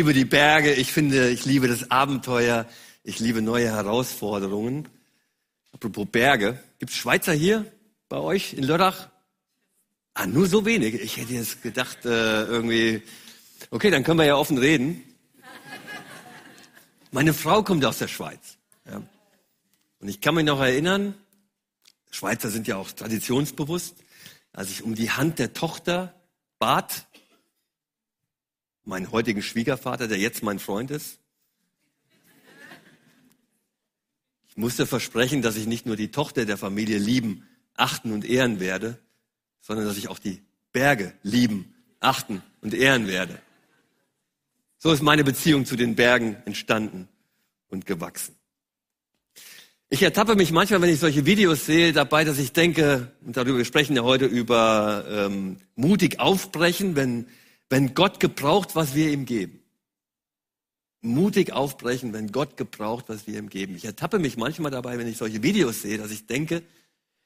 Liebe die Berge, ich finde, ich liebe das Abenteuer, ich liebe neue Herausforderungen. Apropos Berge, gibt's Schweizer hier bei euch in Lörrach? Ah, nur so wenig. Ich hätte jetzt gedacht, äh, irgendwie, okay, dann können wir ja offen reden. Meine Frau kommt aus der Schweiz. Ja. Und ich kann mich noch erinnern, Schweizer sind ja auch traditionsbewusst, als ich um die Hand der Tochter bat, meinen heutigen Schwiegervater, der jetzt mein Freund ist. Ich musste versprechen, dass ich nicht nur die Tochter der Familie lieben, achten und ehren werde, sondern dass ich auch die Berge lieben, achten und ehren werde. So ist meine Beziehung zu den Bergen entstanden und gewachsen. Ich ertappe mich manchmal, wenn ich solche Videos sehe, dabei, dass ich denke, und darüber wir sprechen ja heute über ähm, mutig aufbrechen, wenn, wenn Gott gebraucht, was wir ihm geben. Mutig aufbrechen, wenn Gott gebraucht, was wir ihm geben. Ich ertappe mich manchmal dabei, wenn ich solche Videos sehe, dass ich denke,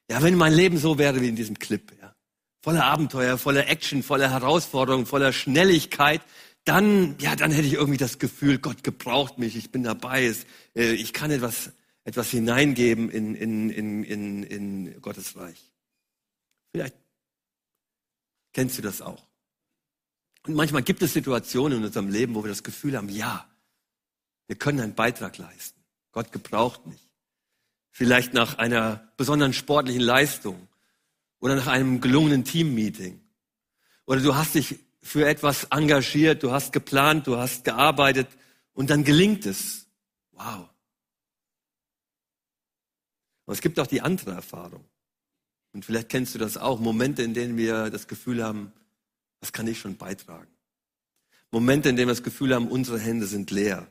ja, wenn mein Leben so wäre wie in diesem Clip, ja, voller Abenteuer, voller Action, voller Herausforderung, voller Schnelligkeit, dann, ja, dann hätte ich irgendwie das Gefühl, Gott gebraucht mich, ich bin dabei, äh, ich kann etwas etwas hineingeben in, in, in, in, in Gottes Reich. Vielleicht kennst du das auch. Und manchmal gibt es Situationen in unserem Leben, wo wir das Gefühl haben, ja, wir können einen Beitrag leisten. Gott gebraucht mich. Vielleicht nach einer besonderen sportlichen Leistung oder nach einem gelungenen Teammeeting. Oder du hast dich für etwas engagiert, du hast geplant, du hast gearbeitet und dann gelingt es. Wow. Aber es gibt auch die andere Erfahrung. Und vielleicht kennst du das auch. Momente, in denen wir das Gefühl haben, was kann ich schon beitragen? Momente, in denen wir das Gefühl haben, unsere Hände sind leer.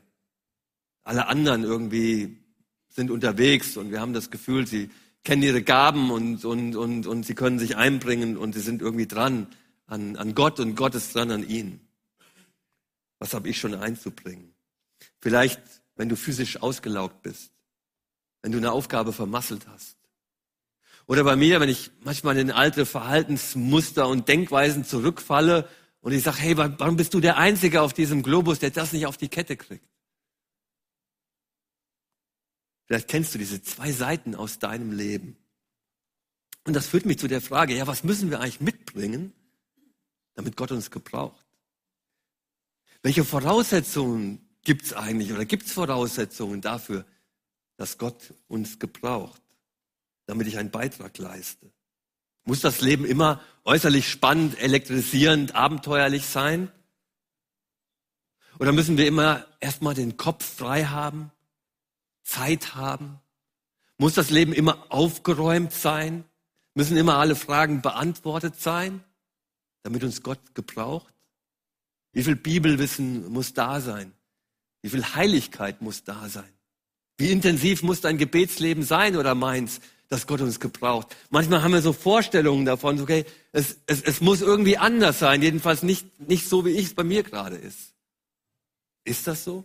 Alle anderen irgendwie sind unterwegs und wir haben das Gefühl, sie kennen ihre Gaben und, und, und, und sie können sich einbringen und sie sind irgendwie dran an, an Gott und Gott ist dran an ihnen. Was habe ich schon einzubringen? Vielleicht, wenn du physisch ausgelaugt bist, wenn du eine Aufgabe vermasselt hast. Oder bei mir, wenn ich manchmal in alte Verhaltensmuster und Denkweisen zurückfalle und ich sage, hey, warum bist du der Einzige auf diesem Globus, der das nicht auf die Kette kriegt? Vielleicht kennst du diese zwei Seiten aus deinem Leben. Und das führt mich zu der Frage, ja, was müssen wir eigentlich mitbringen, damit Gott uns gebraucht? Welche Voraussetzungen gibt es eigentlich oder gibt es Voraussetzungen dafür, dass Gott uns gebraucht, damit ich einen Beitrag leiste. Muss das Leben immer äußerlich spannend, elektrisierend, abenteuerlich sein? Oder müssen wir immer erstmal den Kopf frei haben, Zeit haben? Muss das Leben immer aufgeräumt sein? Müssen immer alle Fragen beantwortet sein, damit uns Gott gebraucht? Wie viel Bibelwissen muss da sein? Wie viel Heiligkeit muss da sein? Wie intensiv muss dein Gebetsleben sein oder meins, dass Gott uns gebraucht? Manchmal haben wir so Vorstellungen davon, okay, es, es, es muss irgendwie anders sein, jedenfalls nicht, nicht so, wie ich es bei mir gerade ist. Ist das so?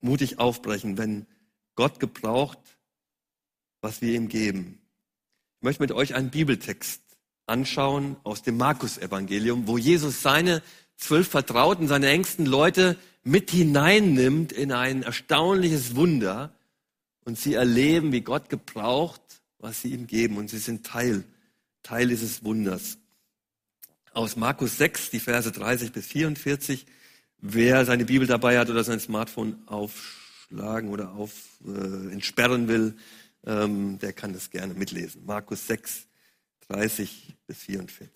Mutig aufbrechen, wenn Gott gebraucht, was wir ihm geben. Ich möchte mit euch einen Bibeltext anschauen aus dem Markus-Evangelium, wo Jesus seine zwölf Vertrauten, seine engsten Leute mit hineinnimmt in ein erstaunliches Wunder und sie erleben, wie Gott gebraucht, was sie ihm geben und sie sind Teil, Teil dieses Wunders. Aus Markus 6, die Verse 30 bis 44. Wer seine Bibel dabei hat oder sein Smartphone aufschlagen oder auf, äh, entsperren will, ähm, der kann das gerne mitlesen. Markus 6, 30 bis 44.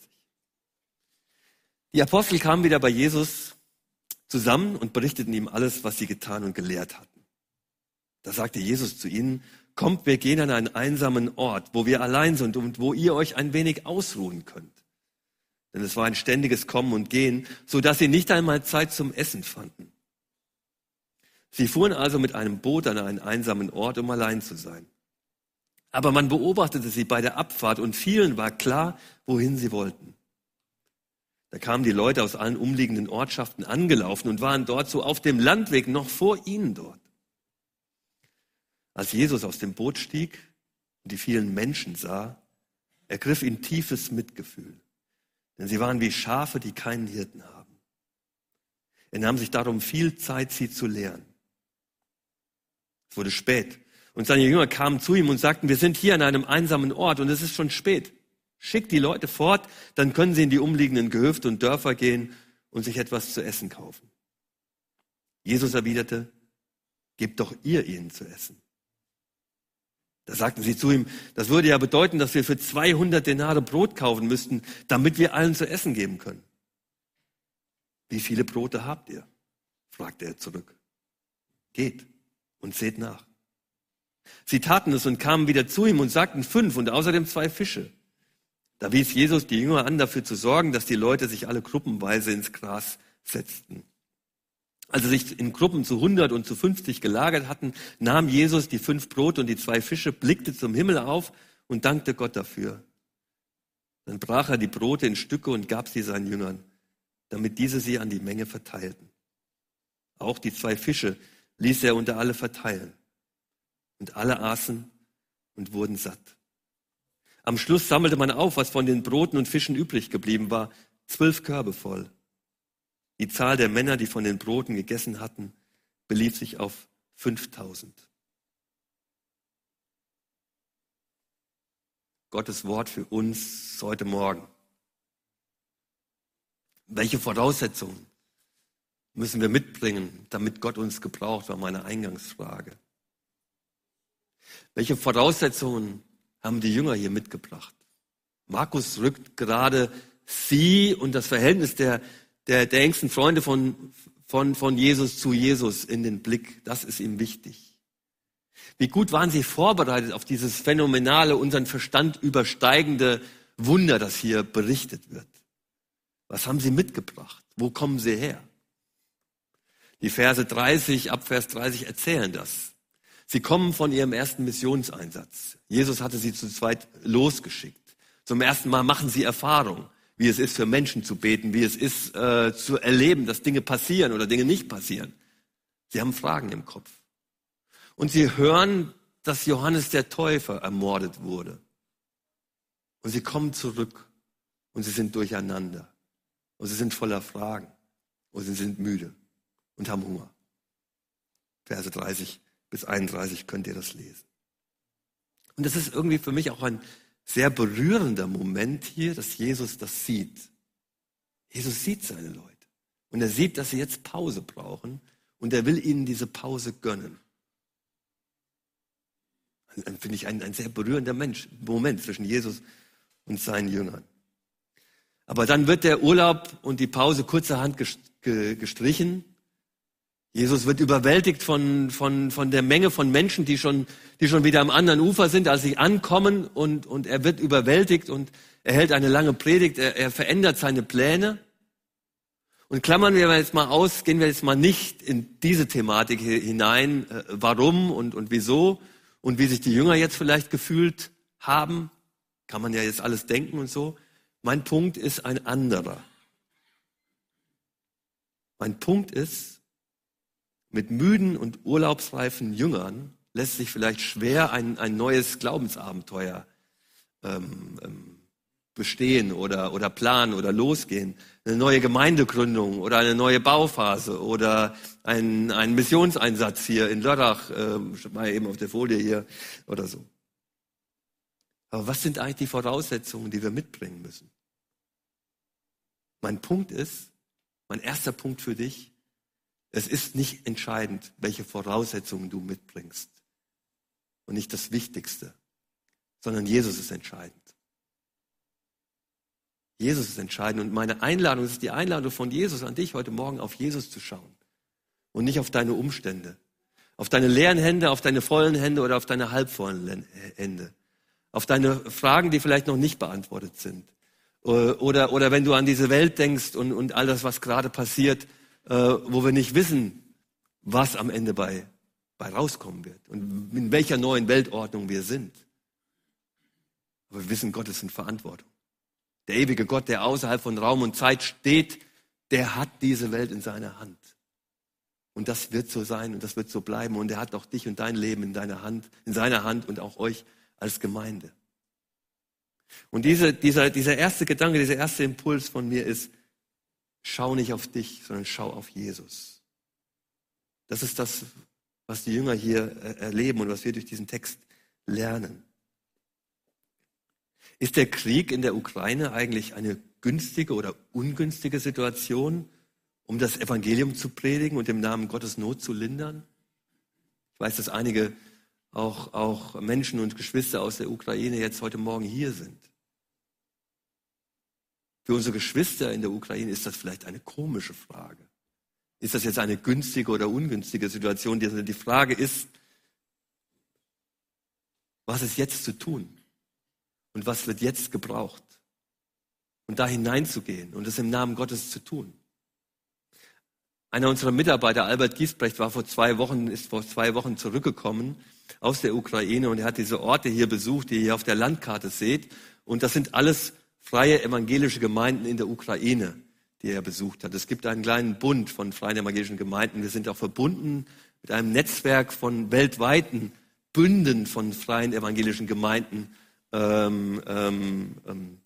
Die Apostel kamen wieder bei Jesus zusammen und berichteten ihm alles, was sie getan und gelehrt hatten. Da sagte Jesus zu ihnen, kommt, wir gehen an einen einsamen Ort, wo wir allein sind und wo ihr euch ein wenig ausruhen könnt. Denn es war ein ständiges Kommen und Gehen, so dass sie nicht einmal Zeit zum Essen fanden. Sie fuhren also mit einem Boot an einen einsamen Ort, um allein zu sein. Aber man beobachtete sie bei der Abfahrt und vielen war klar, wohin sie wollten. Da kamen die Leute aus allen umliegenden Ortschaften angelaufen und waren dort so auf dem Landweg noch vor ihnen dort. Als Jesus aus dem Boot stieg und die vielen Menschen sah, ergriff ihn tiefes Mitgefühl. Denn sie waren wie Schafe, die keinen Hirten haben. Er nahm sich darum viel Zeit, sie zu lehren. Es wurde spät. Und seine Jünger kamen zu ihm und sagten, wir sind hier an einem einsamen Ort und es ist schon spät. Schickt die Leute fort, dann können sie in die umliegenden Gehöfte und Dörfer gehen und sich etwas zu essen kaufen. Jesus erwiderte, gebt doch ihr ihnen zu essen. Da sagten sie zu ihm, das würde ja bedeuten, dass wir für 200 Denare Brot kaufen müssten, damit wir allen zu essen geben können. Wie viele Brote habt ihr? fragte er zurück. Geht und seht nach. Sie taten es und kamen wieder zu ihm und sagten fünf und außerdem zwei Fische. Da wies Jesus die Jünger an, dafür zu sorgen, dass die Leute sich alle gruppenweise ins Gras setzten. Als sie sich in Gruppen zu 100 und zu 50 gelagert hatten, nahm Jesus die fünf Brote und die zwei Fische, blickte zum Himmel auf und dankte Gott dafür. Dann brach er die Brote in Stücke und gab sie seinen Jüngern, damit diese sie an die Menge verteilten. Auch die zwei Fische ließ er unter alle verteilen. Und alle aßen und wurden satt. Am Schluss sammelte man auf, was von den Broten und Fischen übrig geblieben war, zwölf Körbe voll. Die Zahl der Männer, die von den Broten gegessen hatten, belief sich auf 5000. Gottes Wort für uns heute Morgen. Welche Voraussetzungen müssen wir mitbringen, damit Gott uns gebraucht, war meine Eingangsfrage. Welche Voraussetzungen haben die Jünger hier mitgebracht? Markus rückt gerade sie und das Verhältnis der, der, der engsten Freunde von, von, von Jesus zu Jesus in den Blick. Das ist ihm wichtig. Wie gut waren sie vorbereitet auf dieses phänomenale, unseren Verstand übersteigende Wunder, das hier berichtet wird? Was haben sie mitgebracht? Wo kommen sie her? Die Verse 30, ab Vers 30 erzählen das. Sie kommen von ihrem ersten Missionseinsatz. Jesus hatte sie zu zweit losgeschickt. Zum ersten Mal machen sie Erfahrung wie es ist, für Menschen zu beten, wie es ist, äh, zu erleben, dass Dinge passieren oder Dinge nicht passieren. Sie haben Fragen im Kopf. Und sie hören, dass Johannes der Täufer ermordet wurde. Und sie kommen zurück und sie sind durcheinander. Und sie sind voller Fragen. Und sie sind müde und haben Hunger. Verse 30 bis 31 könnt ihr das lesen. Und das ist irgendwie für mich auch ein sehr berührender Moment hier, dass Jesus das sieht. Jesus sieht seine Leute. Und er sieht, dass sie jetzt Pause brauchen. Und er will ihnen diese Pause gönnen. Dann finde ich ein, ein sehr berührender Mensch, Moment zwischen Jesus und seinen Jüngern. Aber dann wird der Urlaub und die Pause kurzerhand gestrichen Jesus wird überwältigt von, von, von der Menge von Menschen, die schon, die schon wieder am anderen Ufer sind, als sie ankommen und, und er wird überwältigt und er hält eine lange Predigt, er, er verändert seine Pläne. Und klammern wir jetzt mal aus, gehen wir jetzt mal nicht in diese Thematik hinein, äh, warum und, und wieso und wie sich die Jünger jetzt vielleicht gefühlt haben. Kann man ja jetzt alles denken und so. Mein Punkt ist ein anderer. Mein Punkt ist, mit müden und urlaubsreifen Jüngern lässt sich vielleicht schwer ein, ein neues Glaubensabenteuer ähm, ähm, bestehen oder, oder planen oder losgehen. Eine neue Gemeindegründung oder eine neue Bauphase oder ein, ein Missionseinsatz hier in Lörrach, äh, mal eben auf der Folie hier oder so. Aber was sind eigentlich die Voraussetzungen, die wir mitbringen müssen? Mein Punkt ist, mein erster Punkt für dich, es ist nicht entscheidend, welche Voraussetzungen du mitbringst. Und nicht das Wichtigste, sondern Jesus ist entscheidend. Jesus ist entscheidend. Und meine Einladung, ist die Einladung von Jesus an dich heute Morgen, auf Jesus zu schauen. Und nicht auf deine Umstände. Auf deine leeren Hände, auf deine vollen Hände oder auf deine halbvollen Hände. Auf deine Fragen, die vielleicht noch nicht beantwortet sind. Oder, oder wenn du an diese Welt denkst und, und all das, was gerade passiert, äh, wo wir nicht wissen, was am Ende bei, bei rauskommen wird und in welcher neuen Weltordnung wir sind. Aber wir wissen, Gott ist in Verantwortung. Der ewige Gott, der außerhalb von Raum und Zeit steht, der hat diese Welt in seiner Hand. Und das wird so sein und das wird so bleiben. Und er hat auch dich und dein Leben in deiner Hand, in seiner Hand und auch euch als Gemeinde. Und diese, dieser, dieser erste Gedanke, dieser erste Impuls von mir ist, schau nicht auf dich, sondern schau auf Jesus. Das ist das, was die Jünger hier äh, erleben und was wir durch diesen Text lernen. Ist der Krieg in der Ukraine eigentlich eine günstige oder ungünstige Situation, um das Evangelium zu predigen und im Namen Gottes Not zu lindern? Ich weiß, dass einige auch, auch Menschen und Geschwister aus der Ukraine jetzt heute Morgen hier sind. Für unsere Geschwister in der Ukraine ist das vielleicht eine komische Frage. Ist das jetzt eine günstige oder ungünstige Situation? Die Frage ist, was ist jetzt zu tun? Und was wird jetzt gebraucht? Und da hineinzugehen und es im Namen Gottes zu tun. Einer unserer Mitarbeiter, Albert Giesbrecht, war vor zwei Wochen, ist vor zwei Wochen zurückgekommen aus der Ukraine und er hat diese Orte hier besucht, die ihr hier auf der Landkarte seht. Und das sind alles freie evangelische Gemeinden in der Ukraine, die er besucht hat. Es gibt einen kleinen Bund von freien evangelischen Gemeinden. Wir sind auch verbunden mit einem Netzwerk von weltweiten Bünden von freien evangelischen Gemeinden. Ähm, ähm, ähm.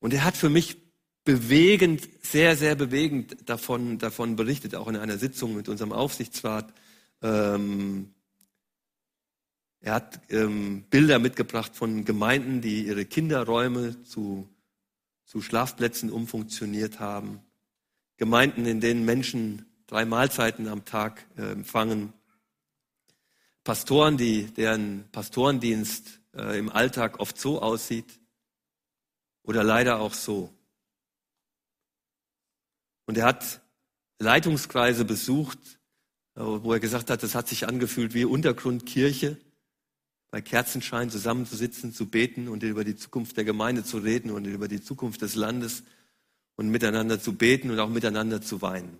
Und er hat für mich bewegend, sehr, sehr bewegend davon, davon berichtet, auch in einer Sitzung mit unserem Aufsichtsrat. Ähm, er hat ähm, Bilder mitgebracht von Gemeinden, die ihre Kinderräume zu, zu Schlafplätzen umfunktioniert haben. Gemeinden, in denen Menschen drei Mahlzeiten am Tag äh, empfangen. Pastoren, die, deren Pastorendienst äh, im Alltag oft so aussieht oder leider auch so. Und er hat Leitungskreise besucht, äh, wo er gesagt hat, das hat sich angefühlt wie Untergrundkirche bei Kerzenschein zusammenzusitzen, zu beten und über die Zukunft der Gemeinde zu reden und über die Zukunft des Landes und miteinander zu beten und auch miteinander zu weinen.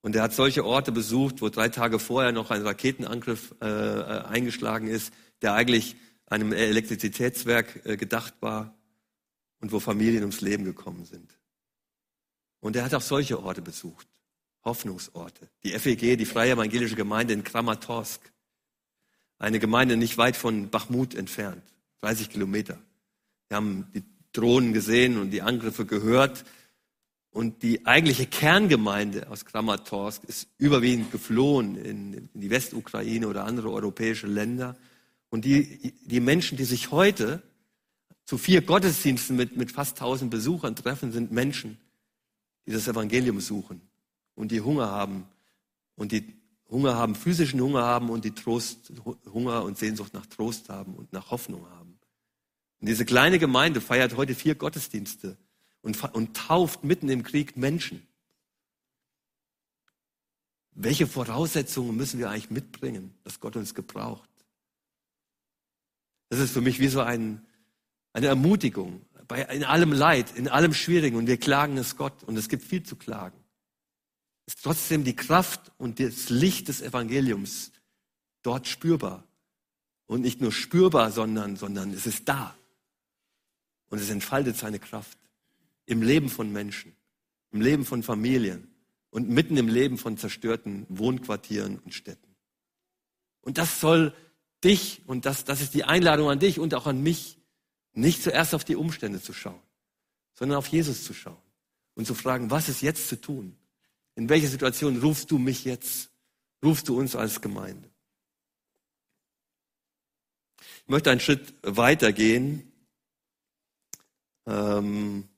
Und er hat solche Orte besucht, wo drei Tage vorher noch ein Raketenangriff äh, äh eingeschlagen ist, der eigentlich einem Elektrizitätswerk äh, gedacht war und wo Familien ums Leben gekommen sind. Und er hat auch solche Orte besucht, Hoffnungsorte. Die FEG, die Freie Evangelische Gemeinde in Kramatorsk, eine Gemeinde nicht weit von Bachmut entfernt, 30 Kilometer. Wir haben die Drohnen gesehen und die Angriffe gehört. Und die eigentliche Kerngemeinde aus Kramatorsk ist überwiegend geflohen in, in die Westukraine oder andere europäische Länder. Und die, die Menschen, die sich heute zu vier Gottesdiensten mit, mit fast tausend Besuchern treffen, sind Menschen, die das Evangelium suchen und die Hunger haben und die Hunger haben, physischen Hunger haben und die Trost, Hunger und Sehnsucht nach Trost haben und nach Hoffnung haben. Und diese kleine Gemeinde feiert heute vier Gottesdienste und, und tauft mitten im Krieg Menschen. Welche Voraussetzungen müssen wir eigentlich mitbringen, dass Gott uns gebraucht? Das ist für mich wie so ein, eine Ermutigung bei, in allem Leid, in allem Schwierigen und wir klagen es Gott und es gibt viel zu klagen ist trotzdem die Kraft und das Licht des Evangeliums dort spürbar. Und nicht nur spürbar, sondern, sondern es ist da. Und es entfaltet seine Kraft im Leben von Menschen, im Leben von Familien und mitten im Leben von zerstörten Wohnquartieren und Städten. Und das soll dich, und das, das ist die Einladung an dich und auch an mich, nicht zuerst auf die Umstände zu schauen, sondern auf Jesus zu schauen und zu fragen, was ist jetzt zu tun? In welche Situation rufst du mich jetzt? Rufst du uns als Gemeinde? Ich möchte einen Schritt weitergehen. Ähm,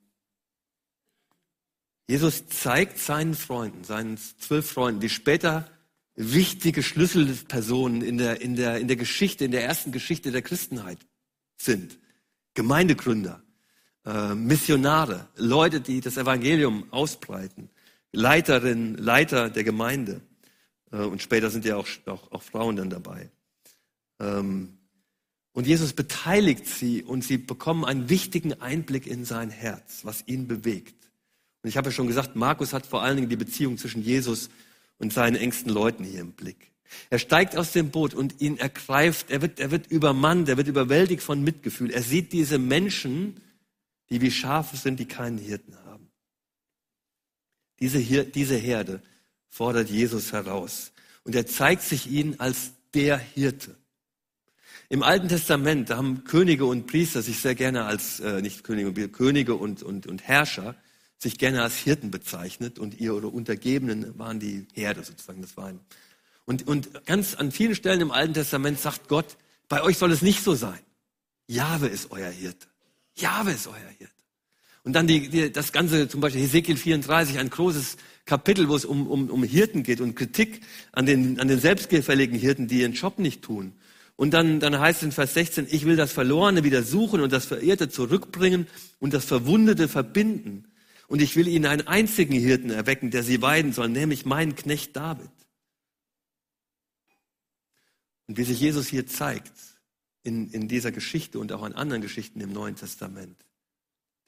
Jesus zeigt seinen Freunden, seinen zwölf Freunden, die später wichtige Schlüsselpersonen in der, in der, in der Geschichte, in der ersten Geschichte der Christenheit sind. Gemeindegründer, äh, Missionare, Leute, die das Evangelium ausbreiten. Leiterin, Leiter der Gemeinde. Äh, und später sind ja auch, auch, auch Frauen dann dabei. Ähm, und Jesus beteiligt sie und sie bekommen einen wichtigen Einblick in sein Herz, was ihn bewegt. Und ich habe ja schon gesagt, Markus hat vor allen Dingen die Beziehung zwischen Jesus und seinen engsten Leuten hier im Blick. Er steigt aus dem Boot und ihn ergreift, er wird, er wird übermannt, er wird überwältigt von Mitgefühl. Er sieht diese Menschen, die wie Schafe sind, die keinen Hirten haben. Diese, hier, diese Herde fordert Jesus heraus. Und er zeigt sich ihnen als der Hirte. Im Alten Testament, da haben Könige und Priester sich sehr gerne als, äh, nicht Könige, Könige und, und, und Herrscher sich gerne als Hirten bezeichnet und ihre Untergebenen waren die Herde sozusagen, das waren. Und, und ganz an vielen Stellen im Alten Testament sagt Gott, bei euch soll es nicht so sein. Jahwe ist euer Hirte. Jahwe ist euer Hirte. Und dann die, die, das Ganze, zum Beispiel Hesekiel 34, ein großes Kapitel, wo es um, um, um Hirten geht und Kritik an den, an den selbstgefälligen Hirten, die ihren Job nicht tun. Und dann, dann heißt es in Vers 16, ich will das Verlorene wieder suchen und das Verirrte zurückbringen und das Verwundete verbinden. Und ich will ihnen einen einzigen Hirten erwecken, der sie weiden soll, nämlich meinen Knecht David. Und wie sich Jesus hier zeigt, in, in dieser Geschichte und auch an anderen Geschichten im Neuen Testament,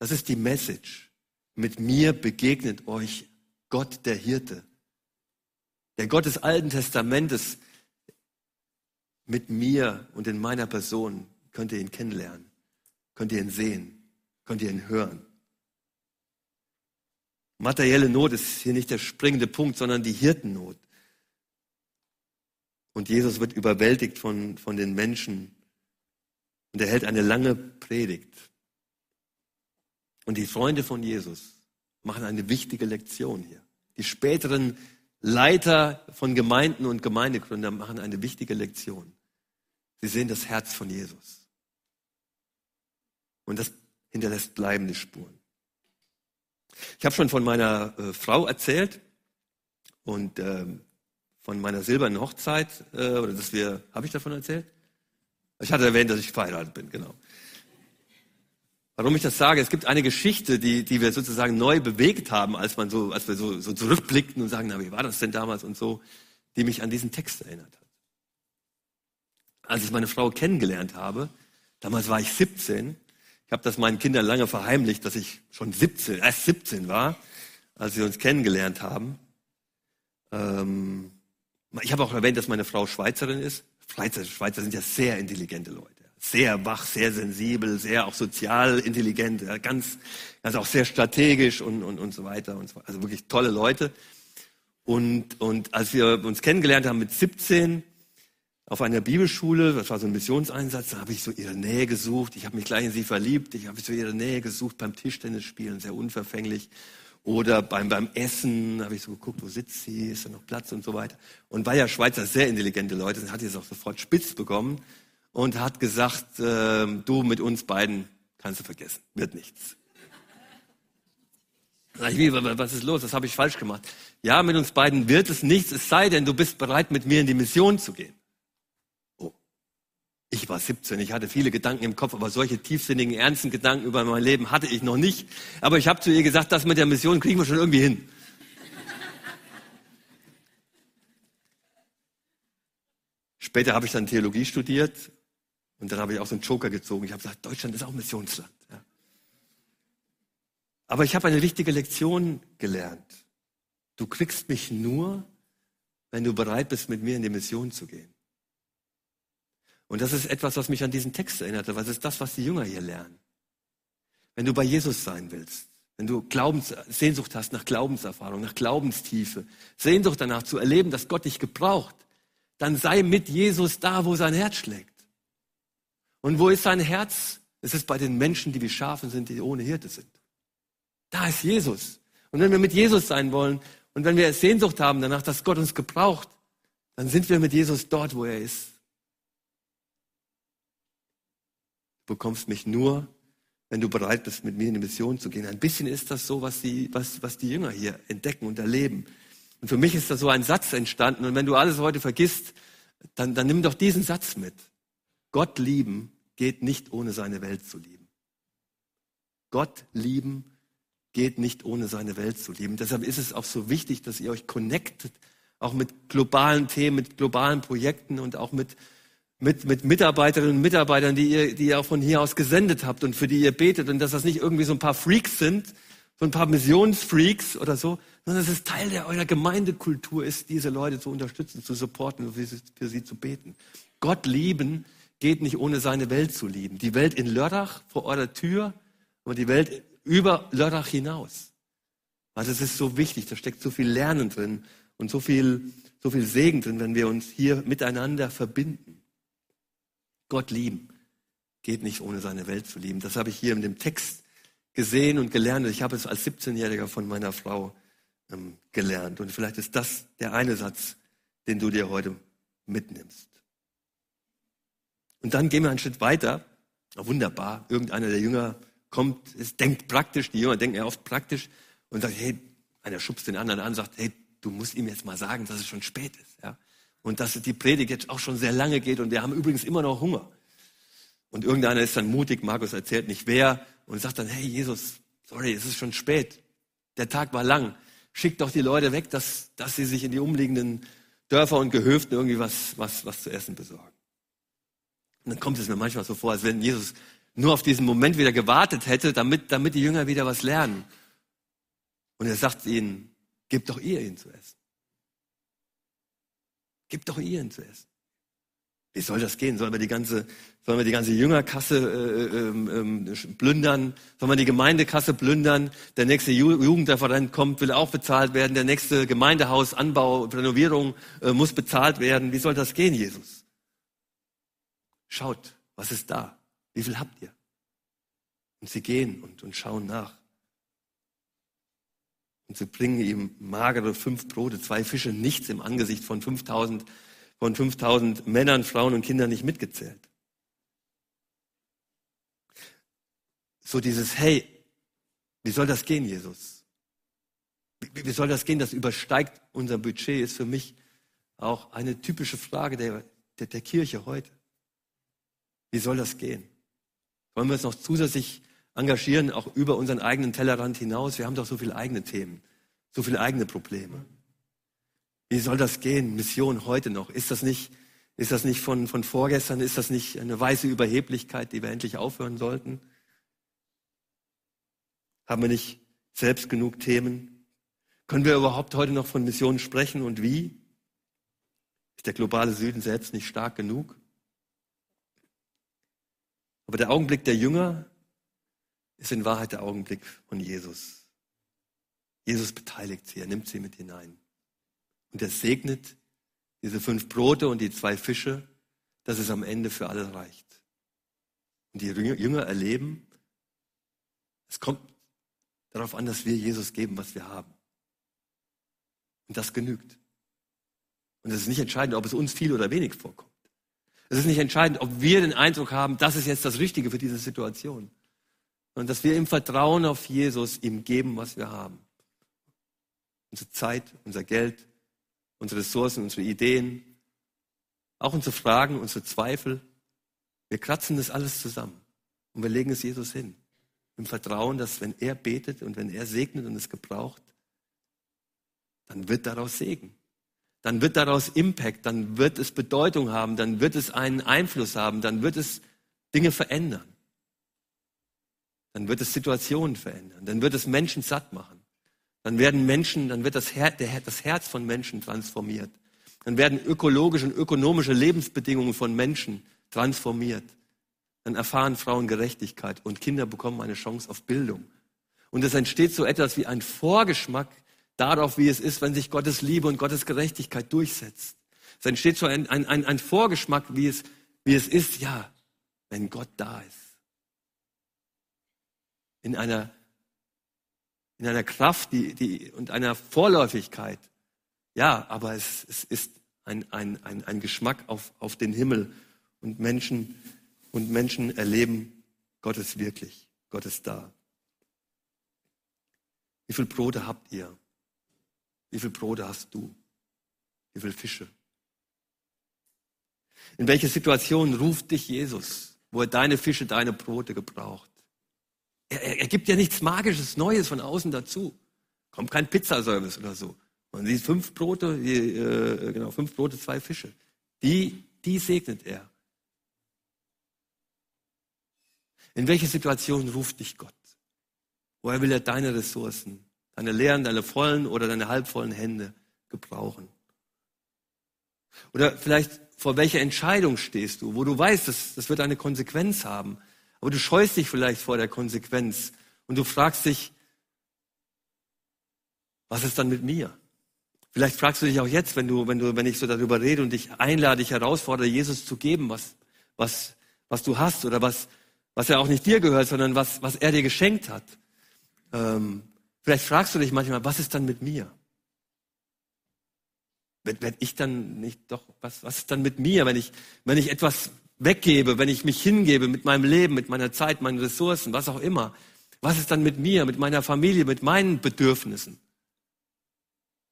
das ist die Message. Mit mir begegnet euch Gott der Hirte. Der Gott des Alten Testamentes mit mir und in meiner Person könnt ihr ihn kennenlernen, könnt ihr ihn sehen, könnt ihr ihn hören. Materielle Not ist hier nicht der springende Punkt, sondern die Hirtennot. Und Jesus wird überwältigt von, von den Menschen und er hält eine lange Predigt. Und die Freunde von Jesus machen eine wichtige Lektion hier. Die späteren Leiter von Gemeinden und Gemeindegründer machen eine wichtige Lektion. Sie sehen das Herz von Jesus. Und das hinterlässt bleibende Spuren. Ich habe schon von meiner äh, Frau erzählt und äh, von meiner silbernen Hochzeit, äh, oder dass wir, habe ich davon erzählt? Ich hatte erwähnt, dass ich verheiratet bin, genau. Warum ich das sage, es gibt eine Geschichte, die, die wir sozusagen neu bewegt haben, als man so, als wir so, so zurückblickten und sagen, na, wie war das denn damals und so, die mich an diesen Text erinnert hat. Als ich meine Frau kennengelernt habe, damals war ich 17, ich habe das meinen Kindern lange verheimlicht, dass ich schon 17, erst 17 war, als wir uns kennengelernt haben. Ähm, ich habe auch erwähnt, dass meine Frau Schweizerin ist. Schweizer, Schweizer sind ja sehr intelligente Leute sehr wach, sehr sensibel, sehr auch sozial intelligent, ja, ganz, also auch sehr strategisch und, und, und so weiter und so. Also wirklich tolle Leute. Und, und als wir uns kennengelernt haben mit 17 auf einer Bibelschule, das war so ein Missionseinsatz, da habe ich so ihre Nähe gesucht. Ich habe mich gleich in sie verliebt. Ich habe so ihre Nähe gesucht beim Tischtennisspielen, sehr unverfänglich. Oder beim, beim Essen habe ich so geguckt, wo sitzt sie, ist da noch Platz und so weiter. Und weil ja Schweizer sehr intelligente Leute sind, hat sie es auch sofort spitz bekommen und hat gesagt, äh, du mit uns beiden kannst du vergessen, wird nichts. Sag ich, wie, was ist los? Das habe ich falsch gemacht. Ja, mit uns beiden wird es nichts, es sei denn, du bist bereit, mit mir in die Mission zu gehen. Oh, ich war 17, ich hatte viele Gedanken im Kopf, aber solche tiefsinnigen, ernsten Gedanken über mein Leben hatte ich noch nicht. Aber ich habe zu ihr gesagt, das mit der Mission kriegen wir schon irgendwie hin. Später habe ich dann Theologie studiert und dann habe ich auch so einen Joker gezogen. Ich habe gesagt, Deutschland ist auch Missionsland. Ja. Aber ich habe eine wichtige Lektion gelernt. Du kriegst mich nur, wenn du bereit bist, mit mir in die Mission zu gehen. Und das ist etwas, was mich an diesen Text erinnerte. Was ist das, was die Jünger hier lernen? Wenn du bei Jesus sein willst, wenn du Glaubens, Sehnsucht hast nach Glaubenserfahrung, nach Glaubenstiefe, Sehnsucht danach zu erleben, dass Gott dich gebraucht, dann sei mit Jesus da, wo sein Herz schlägt. Und wo ist sein Herz? Es ist bei den Menschen, die wie Schafen sind, die ohne Hirte sind. Da ist Jesus. Und wenn wir mit Jesus sein wollen und wenn wir Sehnsucht haben danach, dass Gott uns gebraucht, dann sind wir mit Jesus dort, wo er ist. Du bekommst mich nur, wenn du bereit bist, mit mir in die Mission zu gehen. Ein bisschen ist das so, was die, was, was die Jünger hier entdecken und erleben. Und für mich ist da so ein Satz entstanden. Und wenn du alles heute vergisst, dann, dann nimm doch diesen Satz mit. Gott lieben geht nicht ohne seine Welt zu lieben. Gott lieben geht nicht ohne seine Welt zu lieben. Deshalb ist es auch so wichtig, dass ihr euch connectet, auch mit globalen Themen, mit globalen Projekten und auch mit, mit, mit Mitarbeiterinnen und Mitarbeitern, die ihr, die ihr auch von hier aus gesendet habt und für die ihr betet und dass das nicht irgendwie so ein paar Freaks sind, so ein paar Missionsfreaks oder so, sondern dass es Teil der eurer Gemeindekultur ist, diese Leute zu unterstützen, zu supporten für sie, für sie zu beten. Gott lieben geht nicht ohne seine Welt zu lieben. Die Welt in Lörrach vor eurer Tür und die Welt über Lörrach hinaus. Also es ist so wichtig, da steckt so viel Lernen drin und so viel, so viel Segen drin, wenn wir uns hier miteinander verbinden. Gott lieben geht nicht ohne seine Welt zu lieben. Das habe ich hier in dem Text gesehen und gelernt. Ich habe es als 17-Jähriger von meiner Frau ähm, gelernt. Und vielleicht ist das der eine Satz, den du dir heute mitnimmst. Und dann gehen wir einen Schritt weiter. Wunderbar. Irgendeiner der Jünger kommt, es denkt praktisch, die Jünger denken ja oft praktisch und sagt, hey, einer schubst den anderen an, sagt, hey, du musst ihm jetzt mal sagen, dass es schon spät ist. Ja? Und dass die Predigt jetzt auch schon sehr lange geht und wir haben übrigens immer noch Hunger. Und irgendeiner ist dann mutig, Markus erzählt nicht wer, und sagt dann, hey Jesus, sorry, es ist schon spät. Der Tag war lang. Schick doch die Leute weg, dass, dass sie sich in die umliegenden Dörfer und Gehöften irgendwie was, was, was zu essen besorgen. Und dann kommt es mir manchmal so vor, als wenn Jesus nur auf diesen Moment wieder gewartet hätte, damit, damit die Jünger wieder was lernen. Und er sagt ihnen, gebt doch ihr ihnen zu essen. Gebt doch ihr ihnen zu essen. Wie soll das gehen? Sollen wir die ganze, sollen wir die ganze Jüngerkasse äh, äh, äh, plündern? Sollen wir die Gemeindekasse plündern? Der nächste Ju Jugendreferent kommt, will auch bezahlt werden. Der nächste Gemeindehaus, Anbau, Renovierung äh, muss bezahlt werden. Wie soll das gehen, Jesus? Schaut, was ist da? Wie viel habt ihr? Und sie gehen und, und schauen nach. Und sie bringen ihm magere fünf Brote, zwei Fische, nichts im Angesicht von 5000, von 5000 Männern, Frauen und Kindern nicht mitgezählt. So dieses, hey, wie soll das gehen, Jesus? Wie, wie soll das gehen? Das übersteigt unser Budget, ist für mich auch eine typische Frage der, der, der Kirche heute. Wie soll das gehen? Wollen wir uns noch zusätzlich engagieren, auch über unseren eigenen Tellerrand hinaus? Wir haben doch so viele eigene Themen, so viele eigene Probleme. Wie soll das gehen? Mission heute noch. Ist das nicht, ist das nicht von, von vorgestern? Ist das nicht eine weiße Überheblichkeit, die wir endlich aufhören sollten? Haben wir nicht selbst genug Themen? Können wir überhaupt heute noch von Missionen sprechen und wie? Ist der globale Süden selbst nicht stark genug? Aber der Augenblick der Jünger ist in Wahrheit der Augenblick von Jesus. Jesus beteiligt sie, er nimmt sie mit hinein. Und er segnet diese fünf Brote und die zwei Fische, dass es am Ende für alle reicht. Und die Jünger erleben, es kommt darauf an, dass wir Jesus geben, was wir haben. Und das genügt. Und es ist nicht entscheidend, ob es uns viel oder wenig vorkommt. Es ist nicht entscheidend, ob wir den Eindruck haben, das ist jetzt das Richtige für diese Situation. Sondern dass wir im Vertrauen auf Jesus ihm geben, was wir haben. Unsere Zeit, unser Geld, unsere Ressourcen, unsere Ideen, auch unsere Fragen, unsere Zweifel. Wir kratzen das alles zusammen und wir legen es Jesus hin. Im Vertrauen, dass wenn er betet und wenn er segnet und es gebraucht, dann wird daraus Segen dann wird daraus Impact, dann wird es Bedeutung haben, dann wird es einen Einfluss haben, dann wird es Dinge verändern. Dann wird es Situationen verändern, dann wird es Menschen satt machen. Dann werden Menschen, dann wird das, Her das Herz von Menschen transformiert. Dann werden ökologische und ökonomische Lebensbedingungen von Menschen transformiert. Dann erfahren Frauen Gerechtigkeit und Kinder bekommen eine Chance auf Bildung. Und es entsteht so etwas wie ein Vorgeschmack darauf, wie es ist, wenn sich Gottes Liebe und Gottes Gerechtigkeit durchsetzt. Es entsteht so ein, ein, ein, ein Vorgeschmack, wie es, wie es ist, ja, wenn Gott da ist. In einer, in einer Kraft die, die, und einer Vorläufigkeit. Ja, aber es, es ist ein, ein, ein, ein Geschmack auf, auf den Himmel. Und Menschen, und Menschen erleben Gottes wirklich. Gott ist da. Wie viele Brote habt ihr? Wie viel Brote hast du? Wie viel Fische? In welche Situation ruft dich Jesus, wo er deine Fische, deine Brote gebraucht? Er, er, gibt ja nichts Magisches, Neues von außen dazu. Kommt kein Pizzaservice oder so. Man sieht fünf Brote, die, äh, genau, fünf Brote, zwei Fische. Die, die segnet er. In welche Situation ruft dich Gott? Woher will er deine Ressourcen deine leeren, deine vollen oder deine halbvollen Hände gebrauchen. Oder vielleicht vor welcher Entscheidung stehst du, wo du weißt, das, das wird eine Konsequenz haben. Aber du scheust dich vielleicht vor der Konsequenz und du fragst dich, was ist dann mit mir? Vielleicht fragst du dich auch jetzt, wenn du, wenn du, wenn ich so darüber rede und dich einlade, dich herausfordere, Jesus zu geben, was, was, was du hast oder was, was ja auch nicht dir gehört, sondern was, was er dir geschenkt hat. Ähm, vielleicht fragst du dich manchmal, was ist dann mit mir? Werd, werd ich dann nicht doch, was, was ist dann mit mir, wenn ich, wenn ich etwas weggebe, wenn ich mich hingebe mit meinem Leben, mit meiner Zeit, meinen Ressourcen, was auch immer? Was ist dann mit mir, mit meiner Familie, mit meinen Bedürfnissen?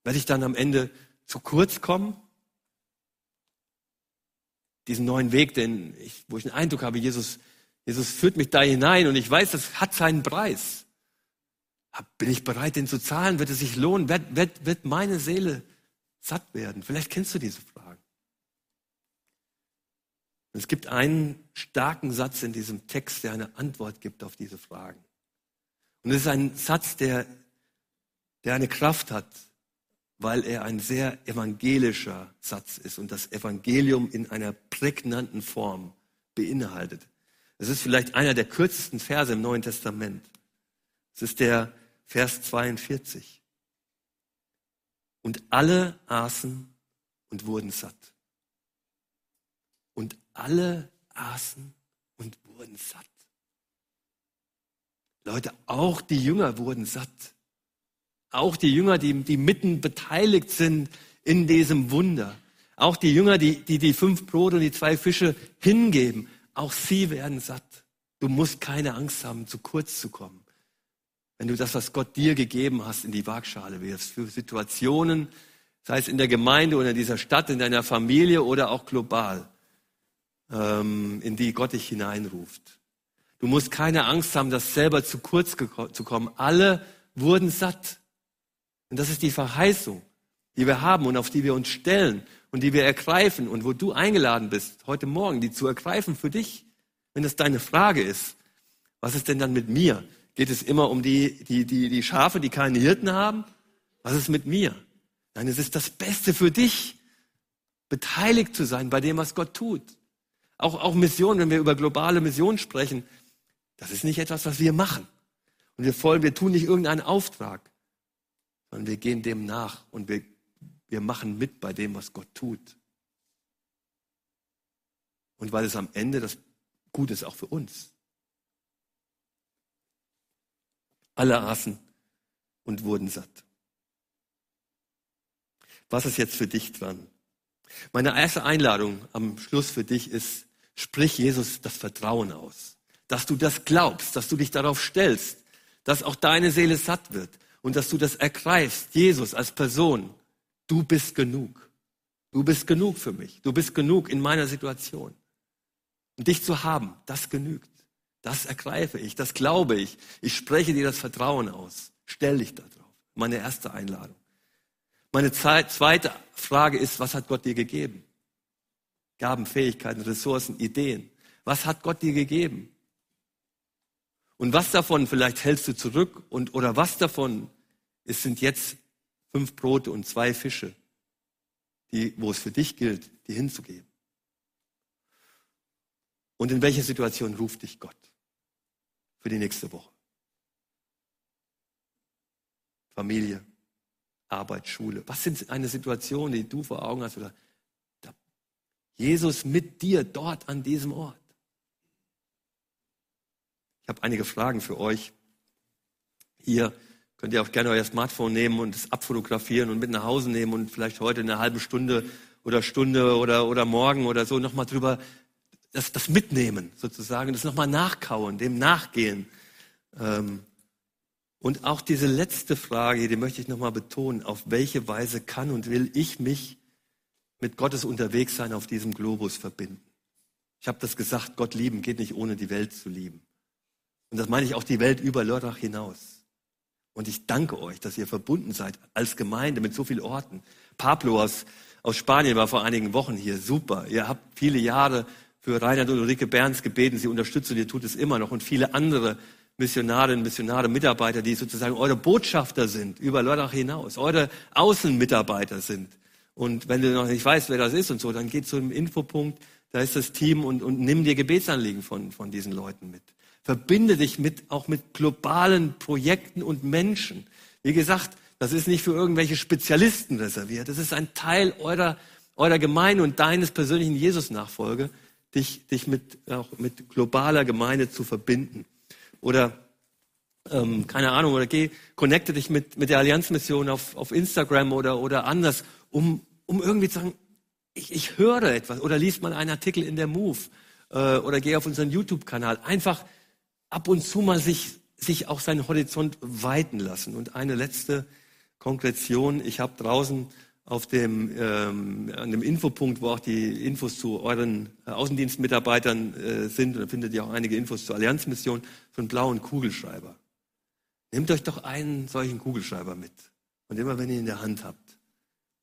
Werde ich dann am Ende zu kurz kommen? Diesen neuen Weg, den ich, wo ich den Eindruck habe, Jesus, Jesus führt mich da hinein und ich weiß, das hat seinen Preis. Bin ich bereit, den zu zahlen? Wird es sich lohnen? Wird, wird, wird meine Seele satt werden? Vielleicht kennst du diese Es gibt einen starken Satz in diesem Text, der eine Antwort gibt auf diese Fragen. Und es ist ein Satz, der, der eine Kraft hat, weil er ein sehr evangelischer Satz ist und das Evangelium in einer prägnanten Form beinhaltet. Es ist vielleicht einer der kürzesten Verse im Neuen Testament. Es ist der Vers 42. Und alle aßen und wurden satt. Alle aßen und wurden satt. Leute, auch die Jünger wurden satt. Auch die Jünger, die, die mitten beteiligt sind in diesem Wunder. Auch die Jünger, die, die die fünf Brote und die zwei Fische hingeben. Auch sie werden satt. Du musst keine Angst haben, zu kurz zu kommen. Wenn du das, was Gott dir gegeben hast, in die Waagschale wirfst, für Situationen, sei es in der Gemeinde oder in dieser Stadt, in deiner Familie oder auch global, in die Gott dich hineinruft. Du musst keine Angst haben, das selber zu kurz zu kommen. Alle wurden satt. Und das ist die Verheißung, die wir haben und auf die wir uns stellen und die wir ergreifen und wo du eingeladen bist, heute Morgen, die zu ergreifen für dich, wenn das deine Frage ist. Was ist denn dann mit mir? Geht es immer um die, die, die, die Schafe, die keine Hirten haben? Was ist mit mir? Nein, es ist das Beste für dich, beteiligt zu sein bei dem, was Gott tut. Auch, auch Mission, wenn wir über globale Mission sprechen, das ist nicht etwas, was wir machen. Und wir folgen, wir tun nicht irgendeinen Auftrag, sondern wir gehen dem nach und wir, wir machen mit bei dem, was Gott tut. Und weil es am Ende das Gute ist auch für uns. Alle aßen und wurden satt. Was ist jetzt für dich dran? Meine erste Einladung am Schluss für dich ist, sprich Jesus das Vertrauen aus dass du das glaubst, dass du dich darauf stellst, dass auch deine Seele satt wird und dass du das ergreifst, Jesus als Person. Du bist genug. Du bist genug für mich. Du bist genug in meiner Situation. Und dich zu haben, das genügt. Das ergreife ich, das glaube ich. Ich spreche dir das Vertrauen aus. Stell dich darauf. Meine erste Einladung. Meine zweite Frage ist, was hat Gott dir gegeben? Gaben, Fähigkeiten, Ressourcen, Ideen. Was hat Gott dir gegeben? Und was davon vielleicht hältst du zurück und oder was davon es sind jetzt fünf Brote und zwei Fische, die, wo es für dich gilt, die hinzugeben. Und in welche Situation ruft dich Gott für die nächste Woche? Familie, Arbeit, Schule. Was sind eine Situation, die du vor Augen hast? Oder Jesus mit dir dort an diesem Ort. Ich habe einige Fragen für euch. Hier könnt ihr auch gerne euer Smartphone nehmen und es abfotografieren und mit nach Hause nehmen und vielleicht heute eine halbe Stunde oder Stunde oder, oder morgen oder so nochmal drüber das, das mitnehmen sozusagen, das nochmal nachkauen, dem nachgehen. Ähm, und auch diese letzte Frage, die möchte ich nochmal betonen, auf welche Weise kann und will ich mich mit Gottes Unterwegssein auf diesem Globus verbinden? Ich habe das gesagt, Gott lieben geht nicht ohne die Welt zu lieben. Und das meine ich auch die Welt über Lörrach hinaus. Und ich danke euch, dass ihr verbunden seid als Gemeinde mit so vielen Orten. Pablo aus, aus Spanien war vor einigen Wochen hier. Super. Ihr habt viele Jahre für Reinhard und Ulrike Berns gebeten. Sie unterstützen und ihr tut es immer noch. Und viele andere Missionarinnen, Missionare, Mitarbeiter, die sozusagen eure Botschafter sind über Lörrach hinaus, eure Außenmitarbeiter sind. Und wenn du noch nicht weißt, wer das ist und so, dann geht zu einem Infopunkt, da ist das Team und, und nimm dir Gebetsanliegen von, von diesen Leuten mit. Verbinde dich mit, auch mit globalen Projekten und Menschen. Wie gesagt, das ist nicht für irgendwelche Spezialisten reserviert. Das ist ein Teil eurer, eurer Gemeinde und deines persönlichen Jesus-Nachfolge, dich, dich mit, auch mit globaler Gemeinde zu verbinden. Oder ähm, keine Ahnung, oder geh, connecte dich mit, mit der Allianzmission auf, auf Instagram oder, oder anders, um, um irgendwie zu sagen, ich, ich höre etwas oder liest mal einen Artikel in der Move äh, oder geh auf unseren YouTube-Kanal. Einfach ab und zu mal sich, sich auch seinen Horizont weiten lassen. Und eine letzte Konkretion. Ich habe draußen auf dem, ähm, an dem Infopunkt, wo auch die Infos zu euren äh, Außendienstmitarbeitern äh, sind, und da findet ihr auch einige Infos zur Allianzmission, so einen blauen Kugelschreiber. Nehmt euch doch einen solchen Kugelschreiber mit. Und immer wenn ihr ihn in der Hand habt,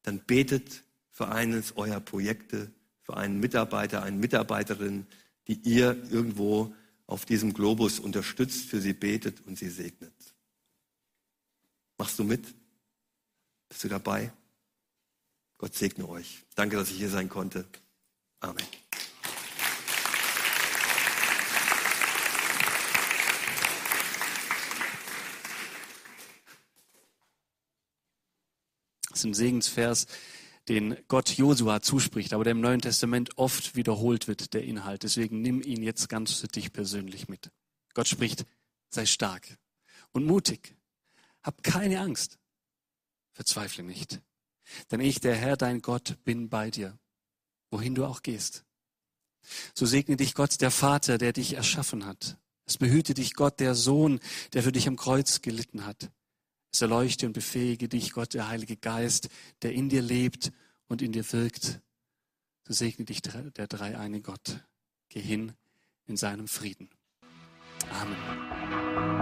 dann betet für eines eurer Projekte, für einen Mitarbeiter, eine Mitarbeiterin, die ihr irgendwo auf diesem Globus unterstützt, für sie betet und sie segnet. Machst du mit? Bist du dabei? Gott segne euch. Danke, dass ich hier sein konnte. Amen. Ist ein Segensvers, den Gott Josua zuspricht, aber der im Neuen Testament oft wiederholt wird, der Inhalt. Deswegen nimm ihn jetzt ganz für dich persönlich mit. Gott spricht, sei stark und mutig. Hab keine Angst. Verzweifle nicht. Denn ich, der Herr, dein Gott, bin bei dir, wohin du auch gehst. So segne dich Gott, der Vater, der dich erschaffen hat. Es behüte dich Gott, der Sohn, der für dich am Kreuz gelitten hat. Es erleuchte und befähige dich, Gott, der Heilige Geist, der in dir lebt und in dir wirkt. So segne dich der dreieine Gott. Geh hin in seinem Frieden. Amen.